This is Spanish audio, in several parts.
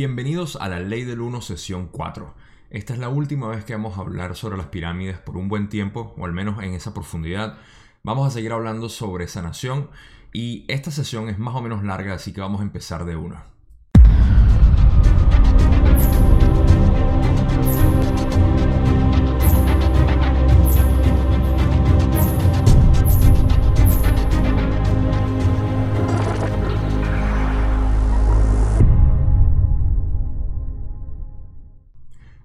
Bienvenidos a la Ley del 1 sesión 4. Esta es la última vez que vamos a hablar sobre las pirámides por un buen tiempo, o al menos en esa profundidad. Vamos a seguir hablando sobre sanación y esta sesión es más o menos larga, así que vamos a empezar de una.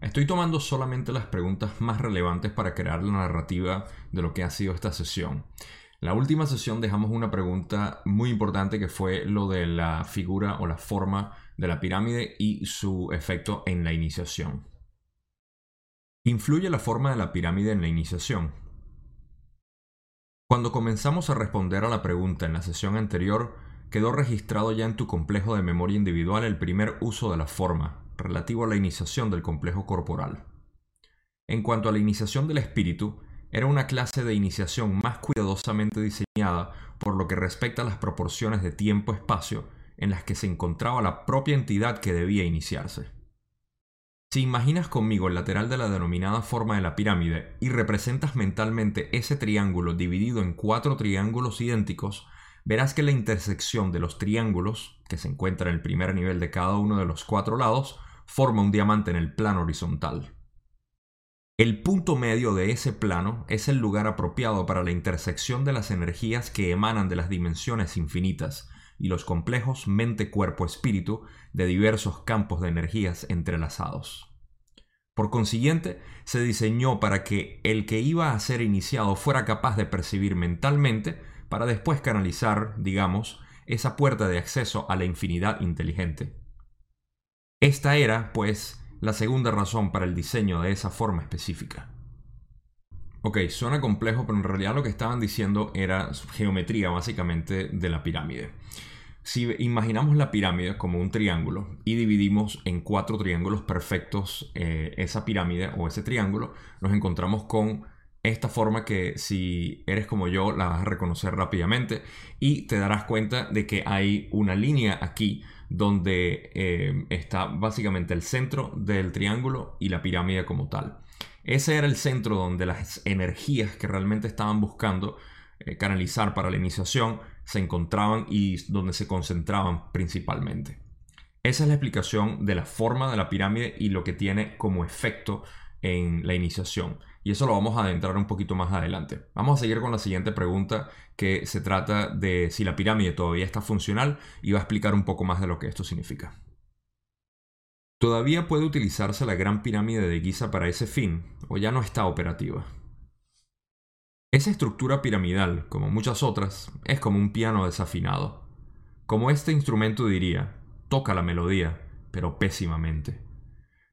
Estoy tomando solamente las preguntas más relevantes para crear la narrativa de lo que ha sido esta sesión. La última sesión dejamos una pregunta muy importante que fue lo de la figura o la forma de la pirámide y su efecto en la iniciación. ¿Influye la forma de la pirámide en la iniciación? Cuando comenzamos a responder a la pregunta en la sesión anterior, quedó registrado ya en tu complejo de memoria individual el primer uso de la forma, relativo a la iniciación del complejo corporal. En cuanto a la iniciación del espíritu, era una clase de iniciación más cuidadosamente diseñada por lo que respecta a las proporciones de tiempo-espacio en las que se encontraba la propia entidad que debía iniciarse. Si imaginas conmigo el lateral de la denominada forma de la pirámide y representas mentalmente ese triángulo dividido en cuatro triángulos idénticos, verás que la intersección de los triángulos, que se encuentra en el primer nivel de cada uno de los cuatro lados, forma un diamante en el plano horizontal. El punto medio de ese plano es el lugar apropiado para la intersección de las energías que emanan de las dimensiones infinitas y los complejos mente-cuerpo-espíritu de diversos campos de energías entrelazados. Por consiguiente, se diseñó para que el que iba a ser iniciado fuera capaz de percibir mentalmente para después canalizar, digamos, esa puerta de acceso a la infinidad inteligente. Esta era, pues, la segunda razón para el diseño de esa forma específica. Ok, suena complejo, pero en realidad lo que estaban diciendo era geometría básicamente de la pirámide. Si imaginamos la pirámide como un triángulo y dividimos en cuatro triángulos perfectos eh, esa pirámide o ese triángulo, nos encontramos con esta forma que si eres como yo la vas a reconocer rápidamente y te darás cuenta de que hay una línea aquí donde eh, está básicamente el centro del triángulo y la pirámide como tal. Ese era el centro donde las energías que realmente estaban buscando eh, canalizar para la iniciación se encontraban y donde se concentraban principalmente. Esa es la explicación de la forma de la pirámide y lo que tiene como efecto en la iniciación. Y eso lo vamos a adentrar un poquito más adelante. Vamos a seguir con la siguiente pregunta que se trata de si la pirámide todavía está funcional y va a explicar un poco más de lo que esto significa. ¿Todavía puede utilizarse la gran pirámide de Giza para ese fin o ya no está operativa? Esa estructura piramidal, como muchas otras, es como un piano desafinado. Como este instrumento diría, toca la melodía, pero pésimamente.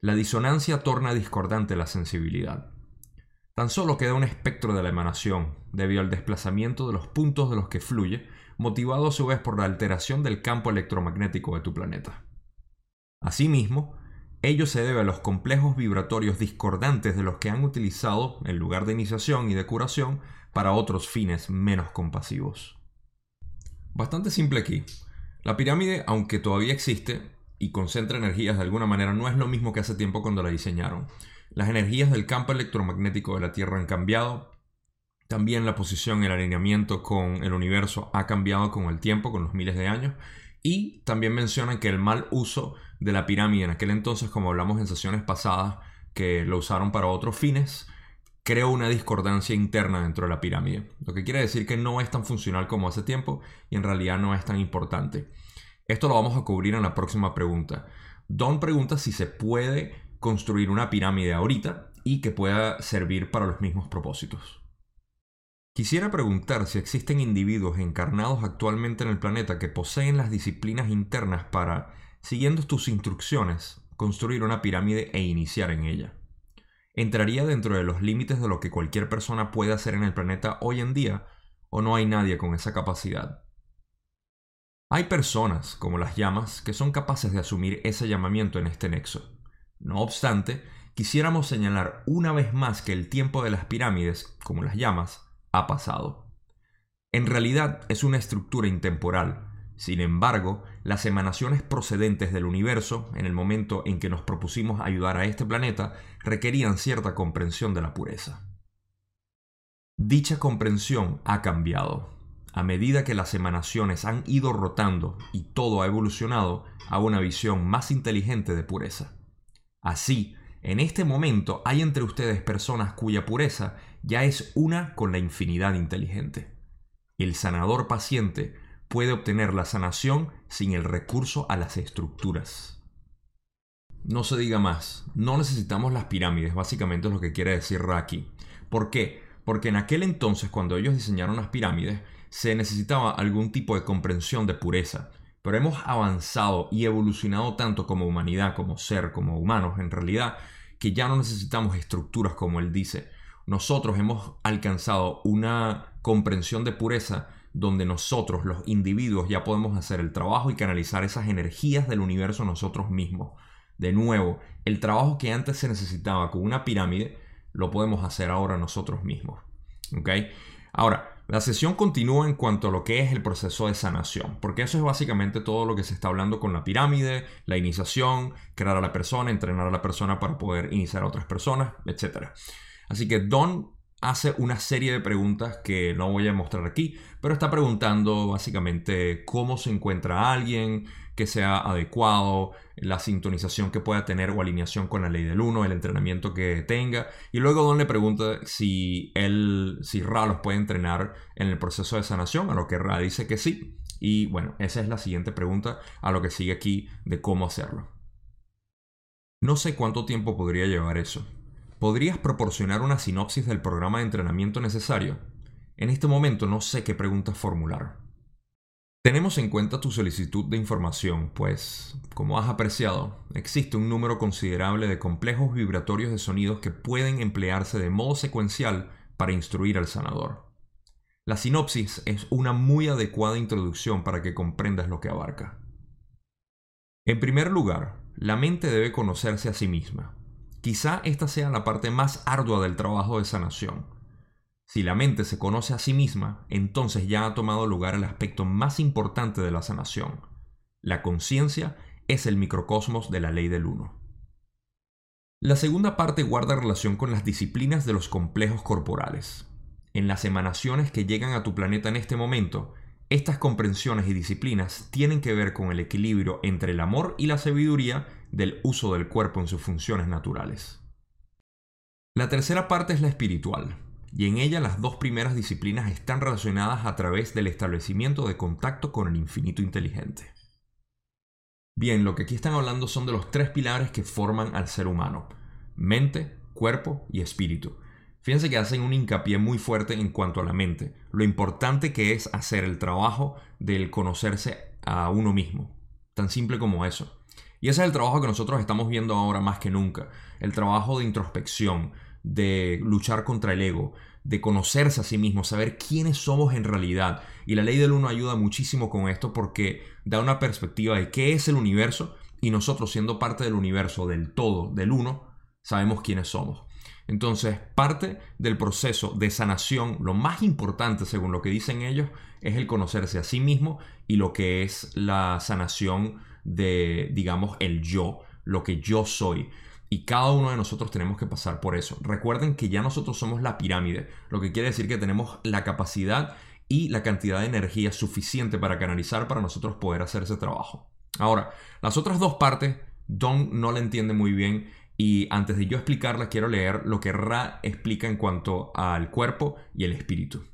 La disonancia torna discordante la sensibilidad. Tan solo queda un espectro de la emanación, debido al desplazamiento de los puntos de los que fluye, motivado a su vez por la alteración del campo electromagnético de tu planeta. Asimismo, ello se debe a los complejos vibratorios discordantes de los que han utilizado en lugar de iniciación y de curación para otros fines menos compasivos. Bastante simple aquí. La pirámide, aunque todavía existe y concentra energías de alguna manera, no es lo mismo que hace tiempo cuando la diseñaron. Las energías del campo electromagnético de la Tierra han cambiado. También la posición, el alineamiento con el universo ha cambiado con el tiempo, con los miles de años. Y también mencionan que el mal uso de la pirámide en aquel entonces, como hablamos en sesiones pasadas, que lo usaron para otros fines, creó una discordancia interna dentro de la pirámide. Lo que quiere decir que no es tan funcional como hace tiempo y en realidad no es tan importante. Esto lo vamos a cubrir en la próxima pregunta. Don pregunta si se puede construir una pirámide ahorita y que pueda servir para los mismos propósitos. Quisiera preguntar si existen individuos encarnados actualmente en el planeta que poseen las disciplinas internas para, siguiendo tus instrucciones, construir una pirámide e iniciar en ella. ¿Entraría dentro de los límites de lo que cualquier persona puede hacer en el planeta hoy en día o no hay nadie con esa capacidad? Hay personas, como las llamas, que son capaces de asumir ese llamamiento en este nexo. No obstante, quisiéramos señalar una vez más que el tiempo de las pirámides, como las llamas, ha pasado. En realidad es una estructura intemporal, Sin embargo, las emanaciones procedentes del universo, en el momento en que nos propusimos ayudar a este planeta, requerían cierta comprensión de la pureza. Dicha comprensión ha cambiado. A medida que las emanaciones han ido rotando y todo ha evolucionado a una visión más inteligente de pureza. Así, en este momento hay entre ustedes personas cuya pureza ya es una con la infinidad inteligente. El sanador paciente puede obtener la sanación sin el recurso a las estructuras. No se diga más, no necesitamos las pirámides, básicamente es lo que quiere decir Raki. ¿Por qué? Porque en aquel entonces, cuando ellos diseñaron las pirámides, se necesitaba algún tipo de comprensión de pureza. Pero hemos avanzado y evolucionado tanto como humanidad, como ser, como humanos en realidad, que ya no necesitamos estructuras como él dice. Nosotros hemos alcanzado una comprensión de pureza donde nosotros, los individuos, ya podemos hacer el trabajo y canalizar esas energías del universo nosotros mismos. De nuevo, el trabajo que antes se necesitaba con una pirámide, lo podemos hacer ahora nosotros mismos. ¿Ok? Ahora, la sesión continúa en cuanto a lo que es el proceso de sanación, porque eso es básicamente todo lo que se está hablando con la pirámide, la iniciación, crear a la persona, entrenar a la persona para poder iniciar a otras personas, etc. Así que Don hace una serie de preguntas que no voy a mostrar aquí, pero está preguntando básicamente cómo se encuentra alguien, que sea adecuado, la sintonización que pueda tener o alineación con la ley del 1, el entrenamiento que tenga. Y luego Don le pregunta si él, si Ra los puede entrenar en el proceso de sanación, a lo que Ra dice que sí. Y bueno, esa es la siguiente pregunta a lo que sigue aquí de cómo hacerlo. No sé cuánto tiempo podría llevar eso, ¿Podrías proporcionar una sinopsis del programa de entrenamiento necesario? En este momento no sé qué preguntas formular. Tenemos en cuenta tu solicitud de información, pues, como has apreciado, existe un número considerable de complejos vibratorios de sonidos que pueden emplearse de modo secuencial para instruir al sanador. La sinopsis es una muy adecuada introducción para que comprendas lo que abarca. En primer lugar, la mente debe conocerse a sí misma. Quizá esta sea la parte más ardua del trabajo de sanación. Si la mente se conoce a sí misma, entonces ya ha tomado lugar el aspecto más importante de la sanación. La conciencia es el microcosmos de la ley del uno. La segunda parte guarda relación con las disciplinas de los complejos corporales. En las emanaciones que llegan a tu planeta en este momento, estas comprensiones y disciplinas tienen que ver con el equilibrio entre el amor y la sabiduría del uso del cuerpo en sus funciones naturales. La tercera parte es la espiritual, y en ella las dos primeras disciplinas están relacionadas a través del establecimiento de contacto con el infinito inteligente. Bien, lo que aquí están hablando son de los tres pilares que forman al ser humano, mente, cuerpo y espíritu. Fíjense que hacen un hincapié muy fuerte en cuanto a la mente, lo importante que es hacer el trabajo del conocerse a uno mismo, tan simple como eso. Y ese es el trabajo que nosotros estamos viendo ahora más que nunca. El trabajo de introspección, de luchar contra el ego, de conocerse a sí mismo, saber quiénes somos en realidad. Y la ley del uno ayuda muchísimo con esto porque da una perspectiva de qué es el universo y nosotros siendo parte del universo, del todo, del uno, sabemos quiénes somos. Entonces, parte del proceso de sanación, lo más importante según lo que dicen ellos, es el conocerse a sí mismo y lo que es la sanación de, digamos, el yo, lo que yo soy. Y cada uno de nosotros tenemos que pasar por eso. Recuerden que ya nosotros somos la pirámide, lo que quiere decir que tenemos la capacidad y la cantidad de energía suficiente para canalizar para nosotros poder hacer ese trabajo. Ahora, las otras dos partes, Don no la entiende muy bien y antes de yo explicarla quiero leer lo que Ra explica en cuanto al cuerpo y el espíritu.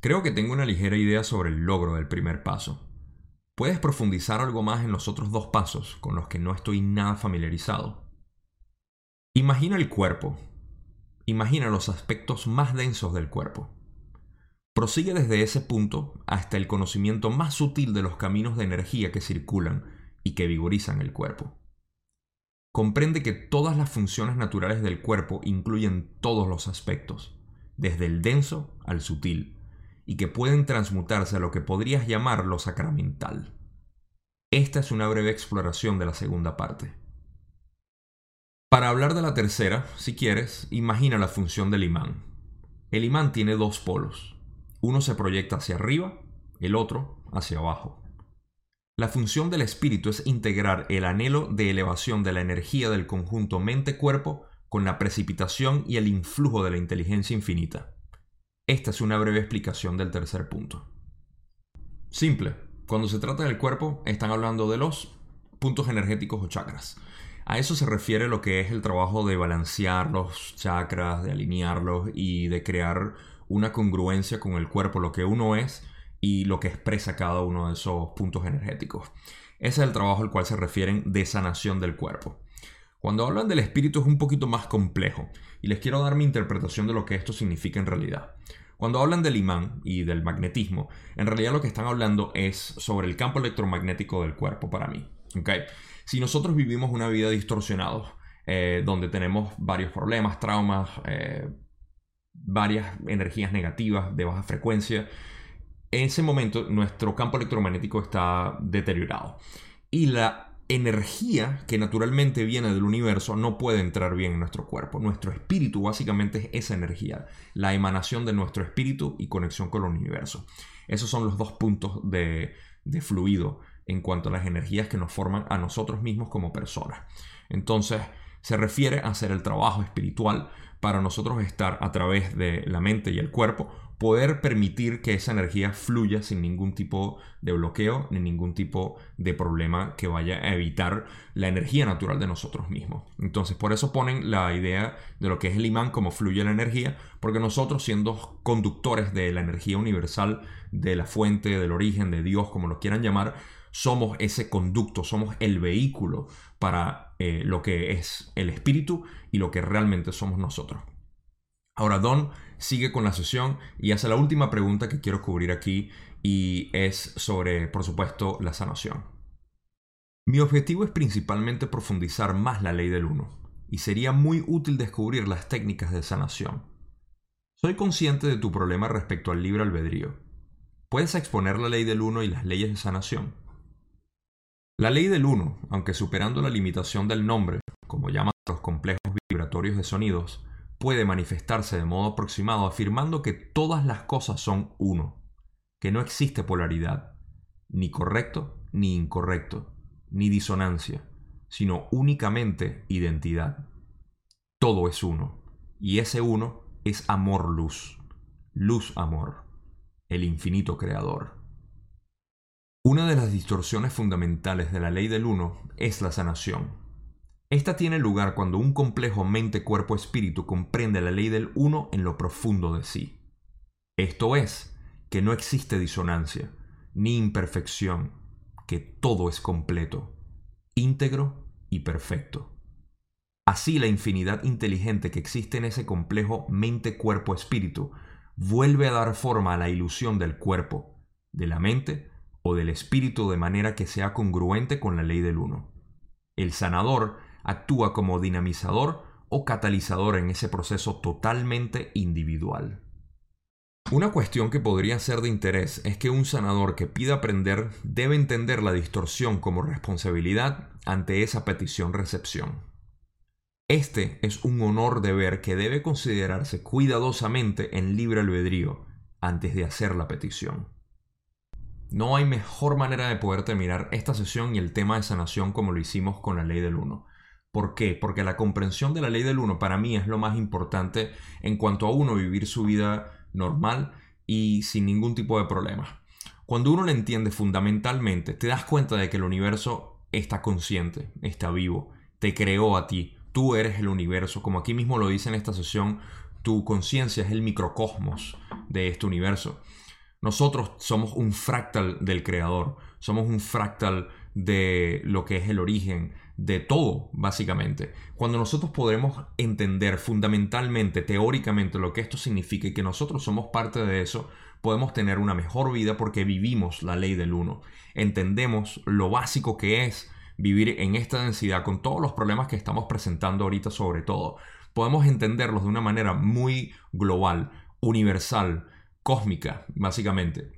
Creo que tengo una ligera idea sobre el logro del primer paso, ¿Puedes profundizar algo más en los otros dos pasos con los que no estoy nada familiarizado? Imagina el cuerpo. Imagina los aspectos más densos del cuerpo. Prosigue desde ese punto hasta el conocimiento más sutil de los caminos de energía que circulan y que vigorizan el cuerpo. Comprende que todas las funciones naturales del cuerpo incluyen todos los aspectos, desde el denso al sutil, y que pueden transmutarse a lo que podrías llamar lo sacramental. Esta es una breve exploración de la segunda parte. Para hablar de la tercera, si quieres, imagina la función del imán. El imán tiene dos polos. Uno se proyecta hacia arriba, el otro hacia abajo. La función del espíritu es integrar el anhelo de elevación de la energía del conjunto mente-cuerpo con la precipitación y el influjo de la inteligencia infinita. Esta es una breve explicación del tercer punto. Simple. Cuando se trata del cuerpo, están hablando de los puntos energéticos o chakras. A eso se refiere lo que es el trabajo de balancear los chakras, de alinearlos y de crear una congruencia con el cuerpo, lo que uno es y lo que expresa cada uno de esos puntos energéticos. Ese es el trabajo al cual se refieren de sanación del cuerpo. Cuando hablan del espíritu es un poquito más complejo y les quiero dar mi interpretación de lo que esto significa en realidad. Cuando hablan del imán y del magnetismo, en realidad lo que están hablando es sobre el campo electromagnético del cuerpo para mí. ¿okay? Si nosotros vivimos una vida distorsionada, eh, donde tenemos varios problemas, traumas, eh, varias energías negativas de baja frecuencia, en ese momento nuestro campo electromagnético está deteriorado. Y la energía que naturalmente viene del universo no puede entrar bien en nuestro cuerpo. Nuestro espíritu básicamente es esa energía, la emanación de nuestro espíritu y conexión con el universo. Esos son los dos puntos de, de fluido en cuanto a las energías que nos forman a nosotros mismos como personas. Entonces, se refiere a hacer el trabajo espiritual para nosotros estar a través de la mente y el cuerpo, poder permitir que esa energía fluya sin ningún tipo de bloqueo ni ningún tipo de problema que vaya a evitar la energía natural de nosotros mismos. Entonces, por eso ponen la idea de lo que es el imán, cómo fluye la energía, porque nosotros siendo conductores de la energía universal, de la fuente, del origen, de Dios, como lo quieran llamar, somos ese conducto, somos el vehículo para eh, lo que es el espíritu y lo que realmente somos nosotros. Ahora Don sigue con la sesión y hace la última pregunta que quiero cubrir aquí y es sobre, por supuesto, la sanación. Mi objetivo es principalmente profundizar más la ley del uno y sería muy útil descubrir las técnicas de sanación. Soy consciente de tu problema respecto al libre albedrío. ¿Puedes exponer la ley del uno y las leyes de sanación? La ley del uno, aunque superando la limitación del nombre, como llaman los complejos vibratorios de sonidos, puede manifestarse de modo aproximado afirmando que todas las cosas son uno, que no existe polaridad, ni correcto ni incorrecto, ni disonancia, sino únicamente identidad. Todo es uno, y ese uno es amor-luz, luz-amor, el infinito creador. Una de las distorsiones fundamentales de la ley del uno es la sanación. Esta tiene lugar cuando un complejo mente-cuerpo-espíritu comprende la ley del uno en lo profundo de sí. Esto es, que no existe disonancia, ni imperfección, que todo es completo, íntegro y perfecto. Así la infinidad inteligente que existe en ese complejo mente-cuerpo-espíritu vuelve a dar forma a la ilusión del cuerpo, de la mente o del espíritu de manera que sea congruente con la ley del uno. El sanador actúa como dinamizador o catalizador en ese proceso totalmente individual. Una cuestión que podría ser de interés es que un sanador que pida aprender debe entender la distorsión como responsabilidad ante esa petición-recepción. Este es un honor deber que debe considerarse cuidadosamente en libre albedrío antes de hacer la petición. No hay mejor manera de poder terminar esta sesión y el tema de sanación como lo hicimos con la ley del uno. ¿Por qué? Porque la comprensión de la ley del uno para mí es lo más importante en cuanto a uno vivir su vida normal y sin ningún tipo de problema. Cuando uno lo entiende fundamentalmente, te das cuenta de que el universo está consciente, está vivo, te creó a ti, tú eres el universo, como aquí mismo lo dice en esta sesión, tu conciencia es el microcosmos de este universo. Nosotros somos un fractal del creador, somos un fractal de lo que es el origen de todo, básicamente. Cuando nosotros podremos entender fundamentalmente, teóricamente, lo que esto significa y que nosotros somos parte de eso, podemos tener una mejor vida porque vivimos la ley del uno. Entendemos lo básico que es vivir en esta densidad con todos los problemas que estamos presentando ahorita sobre todo. Podemos entenderlos de una manera muy global, universal, cósmica, básicamente.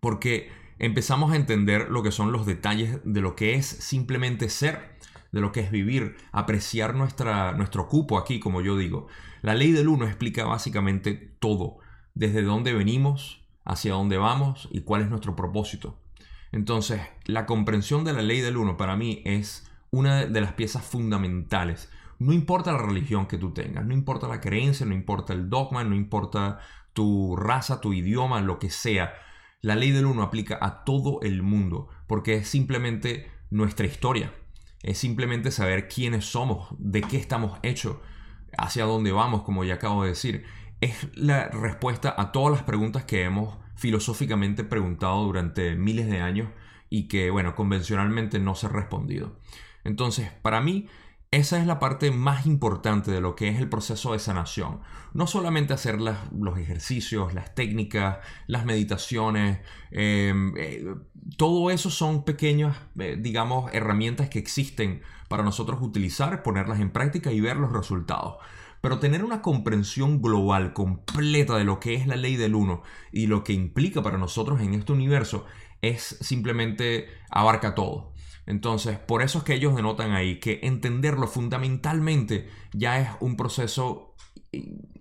Porque empezamos a entender lo que son los detalles de lo que es simplemente ser, de lo que es vivir, apreciar nuestra, nuestro cupo aquí, como yo digo. La ley del uno explica básicamente todo, desde dónde venimos, hacia dónde vamos y cuál es nuestro propósito. Entonces, la comprensión de la ley del uno para mí es una de las piezas fundamentales. No importa la religión que tú tengas, no importa la creencia, no importa el dogma, no importa tu raza, tu idioma, lo que sea. La ley del uno aplica a todo el mundo porque es simplemente nuestra historia. Es simplemente saber quiénes somos, de qué estamos hechos, hacia dónde vamos, como ya acabo de decir. Es la respuesta a todas las preguntas que hemos filosóficamente preguntado durante miles de años y que, bueno, convencionalmente no se ha respondido. Entonces, para mí, esa es la parte más importante de lo que es el proceso de sanación. No solamente hacer los ejercicios, las técnicas, las meditaciones, em, eh, todo eso son pequeñas, eh, digamos, herramientas que existen para nosotros utilizar, ponerlas en práctica y ver los resultados. Pero tener una comprensión global, completa de lo que es la ley del uno y lo que implica para nosotros en este universo es simplemente abarca todo. Entonces, por eso es que ellos denotan ahí que entenderlo fundamentalmente ya es un proceso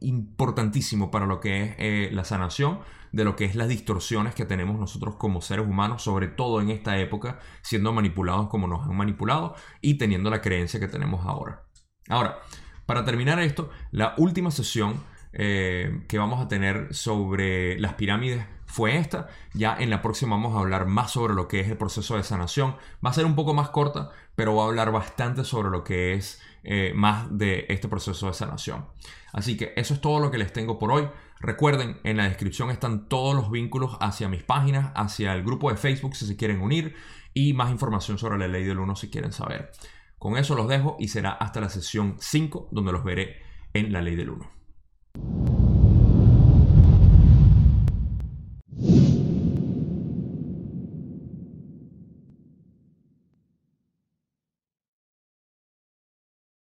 importantísimo para lo que es eh, la sanación de lo que es las distorsiones que tenemos nosotros como seres humanos, sobre todo en esta época, siendo manipulados como nos han manipulado y teniendo la creencia que tenemos ahora. Ahora, para terminar esto, la última sesión eh, que vamos a tener sobre las pirámides fue esta. Ya en la próxima vamos a hablar más sobre lo que es el proceso de sanación. Va a ser un poco más corta, pero va a hablar bastante sobre lo que es eh, más de este proceso de sanación. Así que eso es todo lo que les tengo por hoy. Recuerden, en la descripción están todos los vínculos hacia mis páginas, hacia el grupo de Facebook si se quieren unir y más información sobre la ley del 1 si quieren saber. Con eso los dejo y será hasta la sesión 5 donde los veré en la ley del 1.